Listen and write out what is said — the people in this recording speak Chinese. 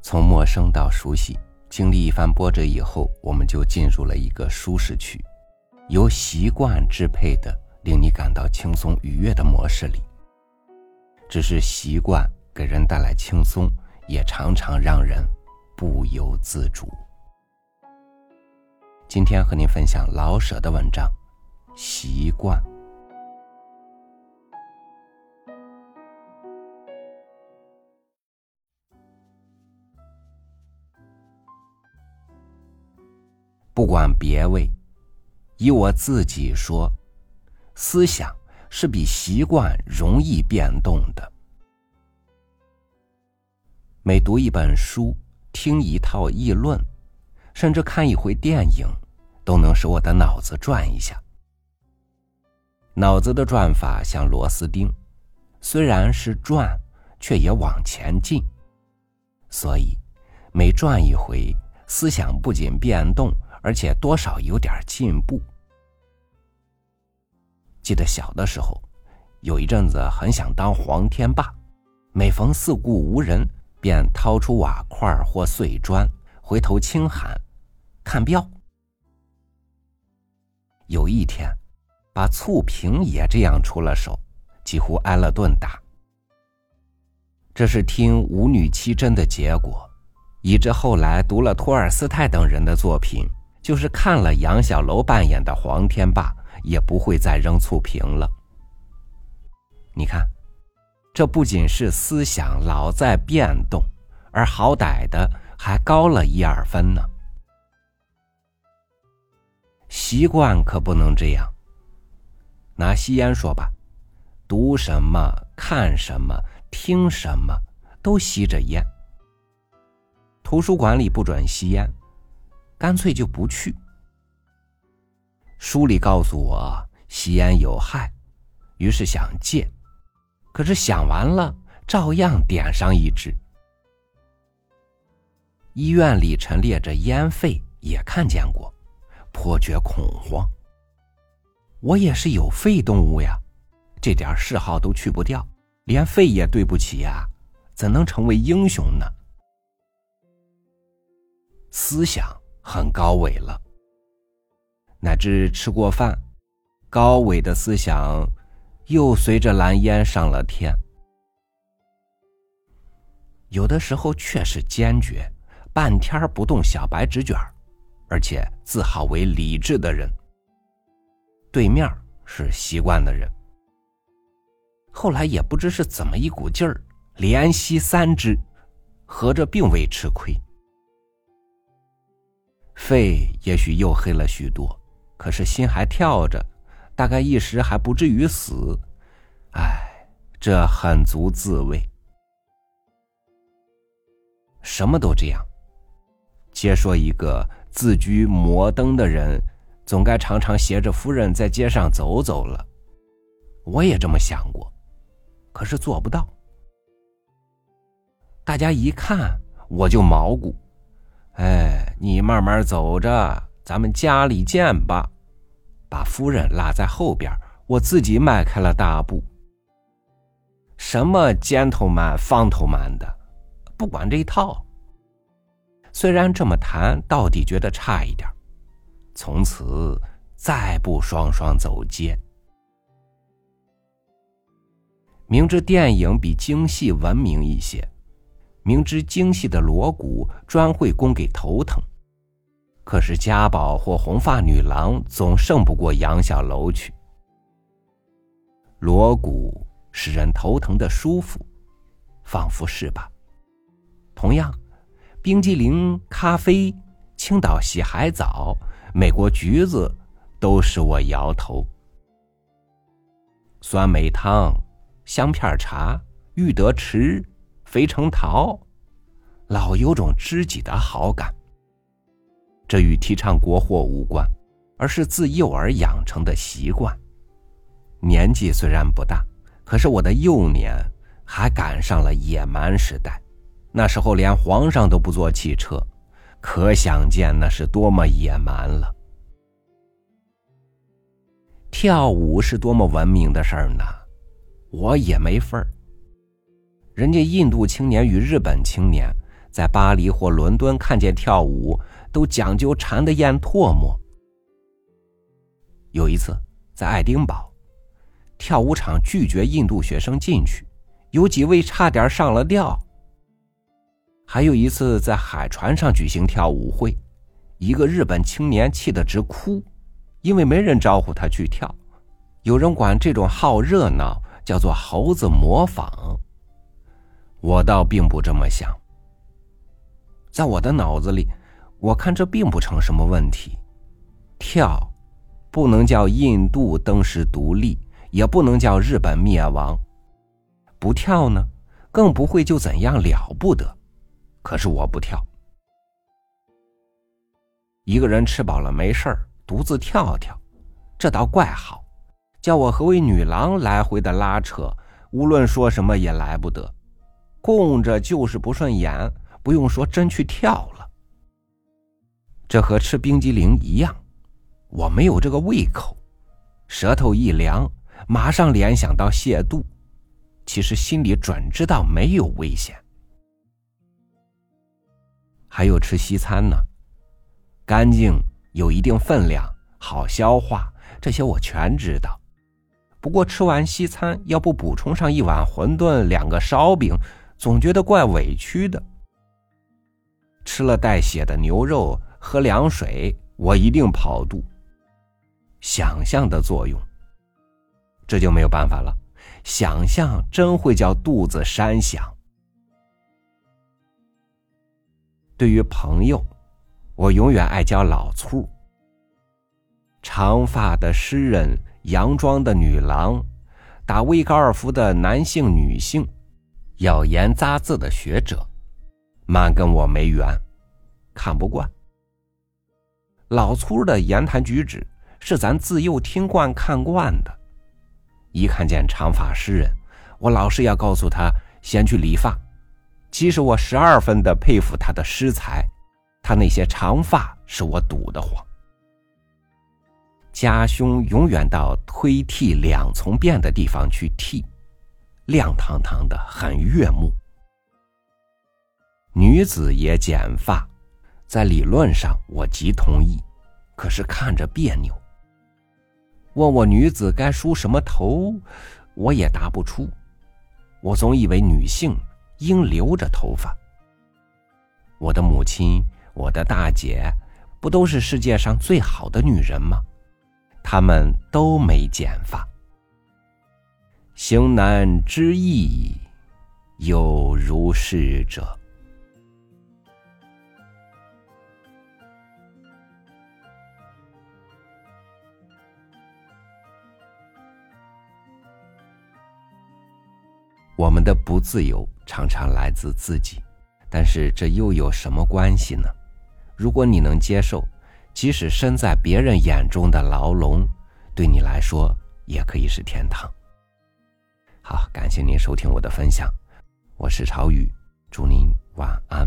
从陌生到熟悉，经历一番波折以后，我们就进入了一个舒适区，由习惯支配的令你感到轻松愉悦的模式里。只是习惯给人带来轻松，也常常让人不由自主。今天和您分享老舍的文章《习惯》。不管别位，以我自己说，思想是比习惯容易变动的。每读一本书，听一套议论，甚至看一回电影，都能使我的脑子转一下。脑子的转法像螺丝钉，虽然是转，却也往前进。所以，每转一回，思想不仅变动。而且多少有点进步。记得小的时候，有一阵子很想当黄天霸，每逢四顾无人，便掏出瓦块或碎砖，回头轻喊：“看镖。”有一天，把醋瓶也这样出了手，几乎挨了顿打。这是听舞女七真的结果，以致后来读了托尔斯泰等人的作品。就是看了杨小楼扮演的黄天霸，也不会再扔醋瓶了。你看，这不仅是思想老在变动，而好歹的还高了一二分呢。习惯可不能这样。拿吸烟说吧，读什么、看什么、听什么，都吸着烟。图书馆里不准吸烟。干脆就不去。书里告诉我吸烟有害，于是想戒，可是想完了照样点上一支。医院里陈列着烟肺，也看见过，颇觉恐慌。我也是有肺动物呀，这点嗜好都去不掉，连肺也对不起呀，怎能成为英雄呢？思想。很高伟了，乃至吃过饭，高伟的思想又随着蓝烟上了天。有的时候却是坚决，半天不动小白纸卷而且自号为理智的人。对面是习惯的人，后来也不知是怎么一股劲儿，连吸三支，合着并未吃亏。肺也许又黑了许多，可是心还跳着，大概一时还不至于死。唉，这很足自慰。什么都这样。接说一个自居摩登的人，总该常常携着夫人在街上走走了。我也这么想过，可是做不到。大家一看我就毛骨。哎，你慢慢走着，咱们家里见吧。把夫人拉在后边，我自己迈开了大步。什么尖头蛮、方头蛮的，不管这一套。虽然这么谈，到底觉得差一点。从此再不双双走街。明知电影比京戏文明一些。明知精细的锣鼓专会供给头疼，可是家宝或红发女郎总胜不过杨小楼去。锣鼓使人头疼的舒服，仿佛是吧？同样，冰激凌、咖啡、青岛洗海澡、美国橘子，都使我摇头。酸梅汤、香片茶、玉德池。肥成桃，老有种知己的好感。这与提倡国货无关，而是自幼儿养成的习惯。年纪虽然不大，可是我的幼年还赶上了野蛮时代。那时候连皇上都不坐汽车，可想见那是多么野蛮了。跳舞是多么文明的事儿呢？我也没份儿。人家印度青年与日本青年在巴黎或伦敦看见跳舞，都讲究馋得咽唾沫。有一次在爱丁堡，跳舞场拒绝印度学生进去，有几位差点上了吊。还有一次在海船上举行跳舞会，一个日本青年气得直哭，因为没人招呼他去跳。有人管这种好热闹叫做“猴子模仿”，我倒并不这么想。在我的脑子里，我看这并不成什么问题。跳，不能叫印度登时独立，也不能叫日本灭亡。不跳呢，更不会就怎样了不得。可是我不跳，一个人吃饱了没事儿，独自跳跳，这倒怪好。叫我和位女郎来回的拉扯，无论说什么也来不得，供着就是不顺眼。不用说，真去跳了。这和吃冰激凌一样，我没有这个胃口，舌头一凉，马上联想到亵渎，其实心里准知道没有危险。还有吃西餐呢，干净，有一定分量，好消化，这些我全知道。不过吃完西餐要不补充上一碗馄饨、两个烧饼，总觉得怪委屈的。吃了带血的牛肉，喝凉水，我一定跑肚。想象的作用，这就没有办法了。想象真会叫肚子山响。对于朋友，我永远爱叫老粗。长发的诗人，洋装的女郎，打威高尔夫的男性、女性，咬言扎字的学者，满跟我没缘，看不惯。老粗的言谈举止是咱自幼听惯、看惯的，一看见长发诗人，我老是要告诉他先去理发。即使我十二分的佩服他的诗才，他那些长发是我堵得慌。家兄永远到推剃两从便的地方去剃，亮堂堂的，很悦目。女子也剪发，在理论上我极同意，可是看着别扭。问我女子该梳什么头，我也答不出。我总以为女性。应留着头发。我的母亲，我的大姐，不都是世界上最好的女人吗？她们都没剪发。行难知易，有如是者。我们的不自由常常来自自己，但是这又有什么关系呢？如果你能接受，即使身在别人眼中的牢笼，对你来说也可以是天堂。好，感谢您收听我的分享，我是朝宇，祝您晚安，